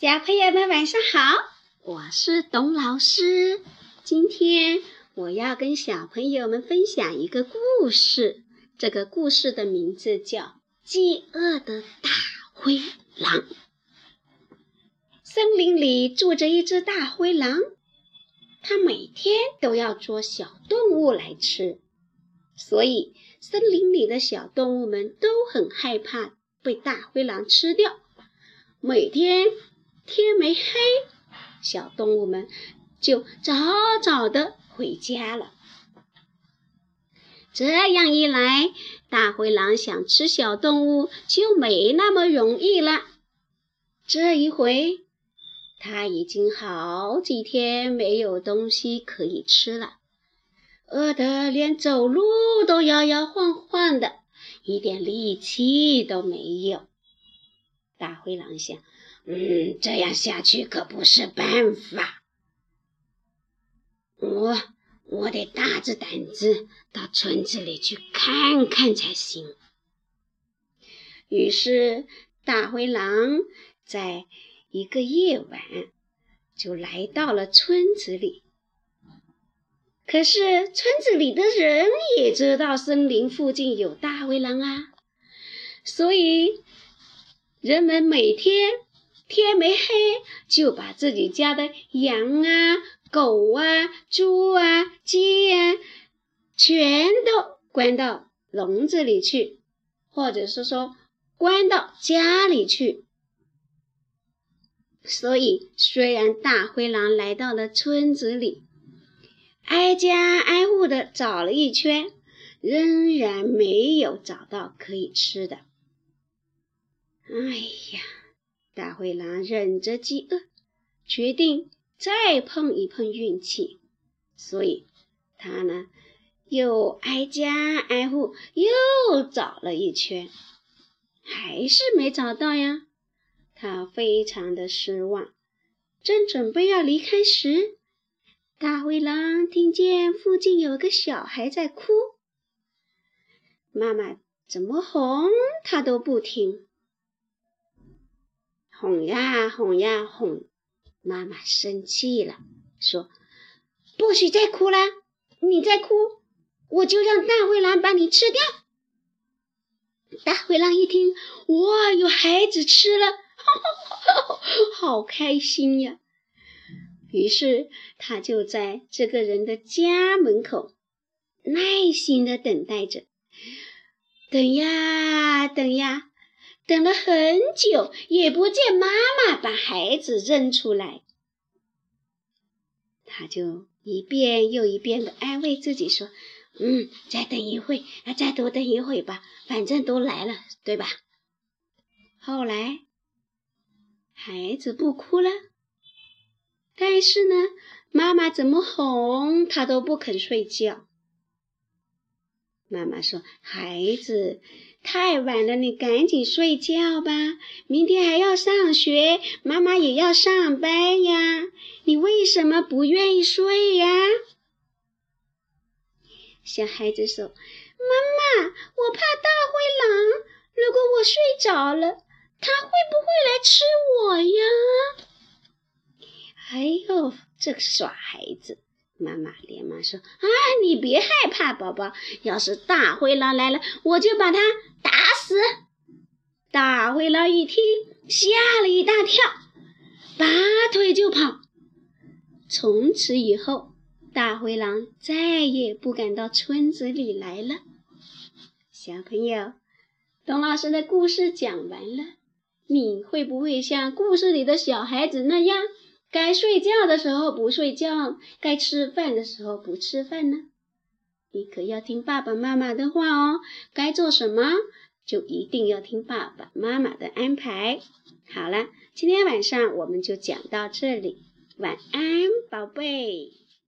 小朋友们晚上好，我是董老师。今天我要跟小朋友们分享一个故事，这个故事的名字叫《饥饿的大灰狼》。森林里住着一只大灰狼，它每天都要捉小动物来吃，所以森林里的小动物们都很害怕被大灰狼吃掉。每天。天没黑，小动物们就早早的回家了。这样一来，大灰狼想吃小动物就没那么容易了。这一回，他已经好几天没有东西可以吃了，饿得连走路都摇摇晃晃的，一点力气都没有。大灰狼想。嗯，这样下去可不是办法。我我得大着胆子到村子里去看看才行。于是，大灰狼在一个夜晚就来到了村子里。可是，村子里的人也知道森林附近有大灰狼啊，所以人们每天。天没黑，就把自己家的羊啊、狗啊、猪啊、鸡啊，全都关到笼子里去，或者是说关到家里去。所以，虽然大灰狼来到了村子里，挨家挨户的找了一圈，仍然没有找到可以吃的。哎呀！大灰狼忍着饥饿，决定再碰一碰运气。所以，他呢又挨家挨户又找了一圈，还是没找到呀。他非常的失望，正准备要离开时，大灰狼听见附近有个小孩在哭，妈妈怎么哄他都不听。哄呀哄呀哄，妈妈生气了，说：“不许再哭了！你再哭，我就让大灰狼把你吃掉。”大灰狼一听，哇，有孩子吃了，好开心呀！于是他就在这个人的家门口耐心的等待着，等呀等呀。等了很久，也不见妈妈把孩子扔出来，他就一遍又一遍的安慰自己说：“嗯，再等一会，再多等一会吧，反正都来了，对吧？”后来，孩子不哭了，但是呢，妈妈怎么哄他都不肯睡觉。妈妈说：“孩子。”太晚了，你赶紧睡觉吧，明天还要上学，妈妈也要上班呀。你为什么不愿意睡呀？小孩子说：“妈妈，我怕大灰狼，如果我睡着了，它会不会来吃我呀？”哎呦，这个耍孩子！妈妈连忙说：“啊，你别害怕，宝宝。要是大灰狼来了，我就把它打死。”大灰狼一听，吓了一大跳，拔腿就跑。从此以后，大灰狼再也不敢到村子里来了。小朋友，董老师的故事讲完了，你会不会像故事里的小孩子那样？该睡觉的时候不睡觉，该吃饭的时候不吃饭呢？你可要听爸爸妈妈的话哦。该做什么，就一定要听爸爸妈妈的安排。好了，今天晚上我们就讲到这里，晚安，宝贝。